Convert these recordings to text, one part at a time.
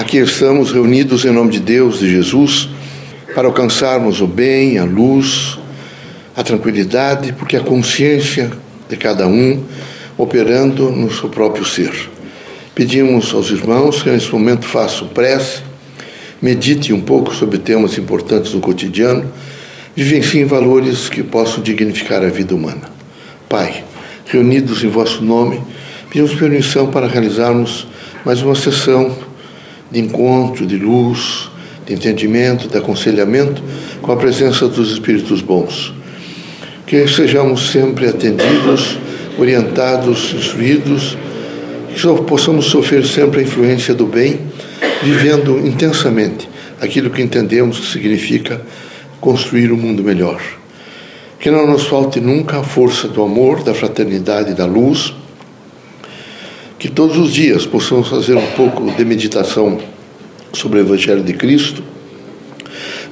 Aqui estamos reunidos em nome de Deus, de Jesus, para alcançarmos o bem, a luz, a tranquilidade, porque a consciência de cada um operando no seu próprio ser. Pedimos aos irmãos que nesse momento façam prece, meditem um pouco sobre temas importantes do cotidiano, vivenciem valores que possam dignificar a vida humana. Pai, reunidos em vosso nome, pedimos permissão para realizarmos mais uma sessão de encontro, de luz, de entendimento, de aconselhamento com a presença dos Espíritos bons. Que sejamos sempre atendidos, orientados, instruídos, que possamos sofrer sempre a influência do bem, vivendo intensamente aquilo que entendemos que significa construir um mundo melhor. Que não nos falte nunca a força do amor, da fraternidade e da luz que todos os dias possamos fazer um pouco de meditação sobre o Evangelho de Cristo,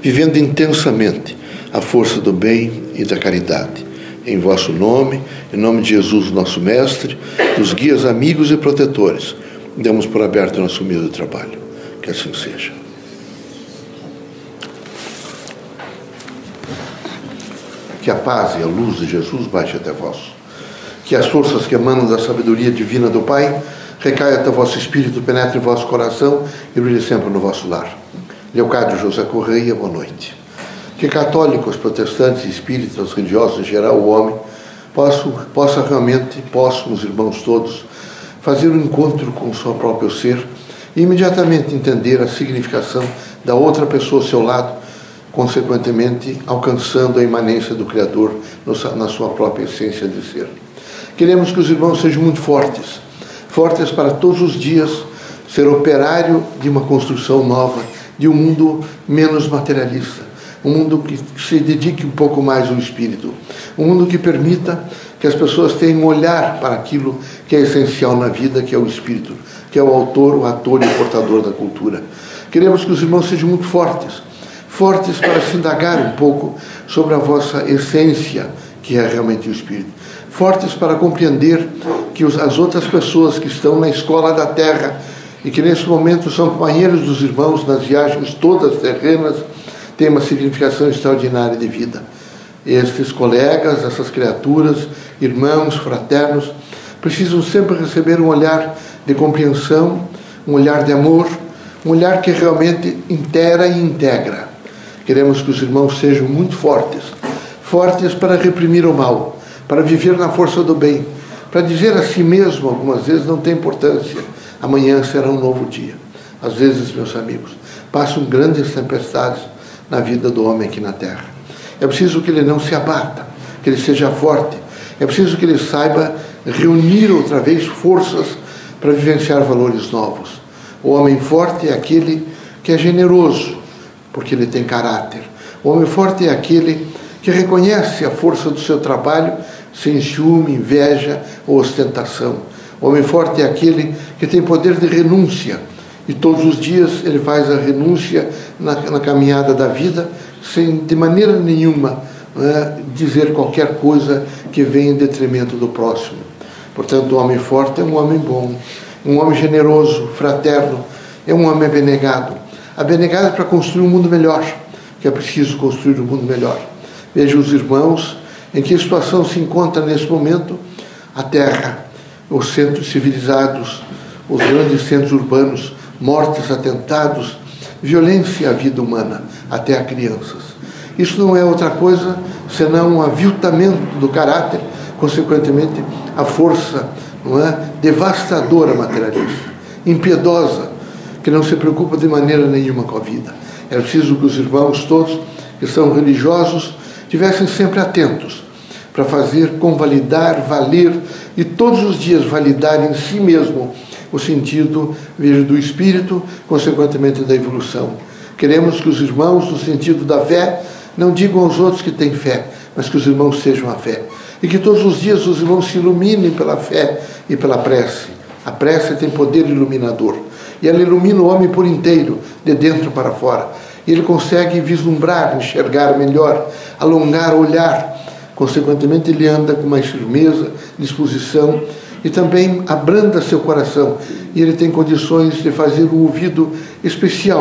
vivendo intensamente a força do bem e da caridade. Em vosso nome, em nome de Jesus, nosso Mestre, dos guias amigos e protetores, damos por aberto nosso humilde trabalho. Que assim seja. Que a paz e a luz de Jesus baixe até vós que as forças que emanam da sabedoria divina do Pai recaia até vosso espírito, penetre vosso coração e brilhe sempre no vosso lar. Leocádio José Correia, boa noite. Que católicos, protestantes, espíritas, religiosos em geral, o homem, possa, possa realmente, possam os irmãos todos, fazer um encontro com o seu próprio ser e imediatamente entender a significação da outra pessoa ao seu lado, consequentemente alcançando a imanência do Criador na sua própria essência de ser. Queremos que os irmãos sejam muito fortes, fortes para todos os dias ser operário de uma construção nova, de um mundo menos materialista, um mundo que se dedique um pouco mais ao espírito, um mundo que permita que as pessoas tenham um olhar para aquilo que é essencial na vida, que é o espírito, que é o autor, o ator e o portador da cultura. Queremos que os irmãos sejam muito fortes, fortes para se indagar um pouco sobre a vossa essência, que é realmente o espírito fortes para compreender que as outras pessoas que estão na escola da terra e que nesse momento são companheiros dos irmãos nas viagens todas terrenas têm uma significação extraordinária de vida. Estes colegas, essas criaturas, irmãos, fraternos, precisam sempre receber um olhar de compreensão, um olhar de amor, um olhar que realmente intera e integra. Queremos que os irmãos sejam muito fortes, fortes para reprimir o mal, para viver na força do bem, para dizer a si mesmo, algumas vezes, não tem importância, amanhã será um novo dia. Às vezes, meus amigos, passam grandes tempestades na vida do homem aqui na terra. É preciso que ele não se abata, que ele seja forte, é preciso que ele saiba reunir outra vez forças para vivenciar valores novos. O homem forte é aquele que é generoso, porque ele tem caráter. O homem forte é aquele que reconhece a força do seu trabalho sem ciúme, inveja ou ostentação. O homem forte é aquele que tem poder de renúncia e todos os dias ele faz a renúncia na, na caminhada da vida sem de maneira nenhuma é, dizer qualquer coisa que venha em detrimento do próximo. Portanto, o homem forte é um homem bom, um homem generoso, fraterno, é um homem abnegado. Abnegado é para construir um mundo melhor, que é preciso construir um mundo melhor. Veja os irmãos em que situação se encontra nesse momento a Terra, os centros civilizados, os grandes centros urbanos, mortes, atentados, violência à vida humana, até a crianças. Isso não é outra coisa senão um aviltamento do caráter, consequentemente, a força não é, devastadora materialista, impiedosa, que não se preocupa de maneira nenhuma com a vida. É preciso que os irmãos todos que são religiosos tivessem sempre atentos para fazer convalidar, valer e todos os dias validar em si mesmo o sentido, veja, do espírito, consequentemente da evolução. Queremos que os irmãos, no sentido da fé, não digam aos outros que têm fé, mas que os irmãos sejam a fé. E que todos os dias os irmãos se iluminem pela fé e pela prece. A prece tem poder iluminador. E ela ilumina o homem por inteiro, de dentro para fora ele consegue vislumbrar, enxergar melhor, alongar, olhar. Consequentemente, ele anda com mais firmeza, disposição e também abranda seu coração. E ele tem condições de fazer um ouvido especial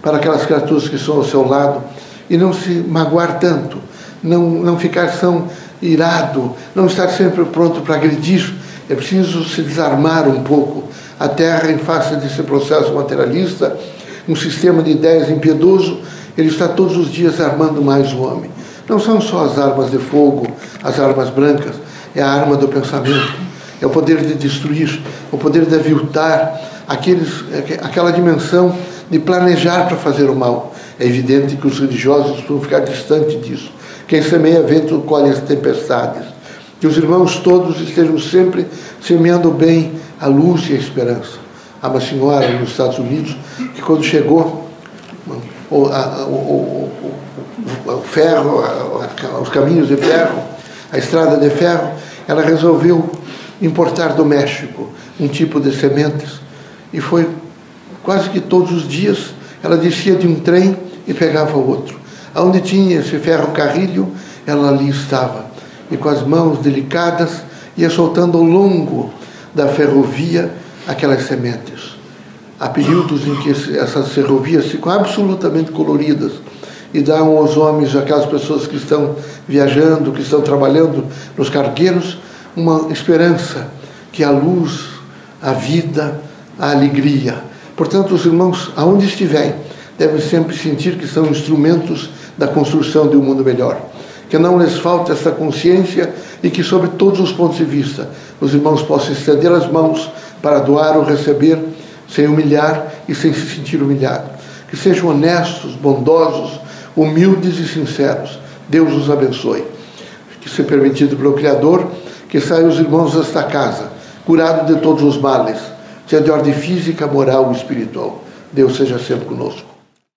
para aquelas criaturas que estão ao seu lado e não se magoar tanto, não, não ficar tão irado, não estar sempre pronto para agredir. É preciso se desarmar um pouco. A Terra, em face desse processo materialista, um sistema de ideias impiedoso, ele está todos os dias armando mais o homem. Não são só as armas de fogo, as armas brancas, é a arma do pensamento, é o poder de destruir, o poder de aviltar aqueles, aquela dimensão de planejar para fazer o mal. É evidente que os religiosos vão ficar distantes disso. Quem semeia vento colhe as tempestades. Que os irmãos todos estejam sempre semeando bem a luz e a esperança. Há uma senhora nos Estados Unidos que, quando chegou, o, a, o, o, o ferro, a, os caminhos de ferro, a estrada de ferro, ela resolveu importar do México um tipo de sementes e foi quase que todos os dias ela descia de um trem e pegava outro. Onde tinha esse ferro carrilho, ela ali estava. E com as mãos delicadas ia soltando ao longo da ferrovia aquelas sementes. Há períodos em que essas ferrovias ficam absolutamente coloridas e dão aos homens, aquelas pessoas que estão viajando, que estão trabalhando nos cargueiros, uma esperança que a luz, a vida, a alegria. Portanto, os irmãos, aonde estiverem, devem sempre sentir que são instrumentos da construção de um mundo melhor. Que não lhes falte essa consciência e que, sobre todos os pontos de vista, os irmãos possam estender as mãos para doar ou receber, sem humilhar e sem se sentir humilhado. Que sejam honestos, bondosos, humildes e sinceros. Deus os abençoe. Que seja permitido pelo Criador que saiam os irmãos desta casa, curados de todos os males, seja de ordem física, moral ou espiritual. Deus seja sempre conosco.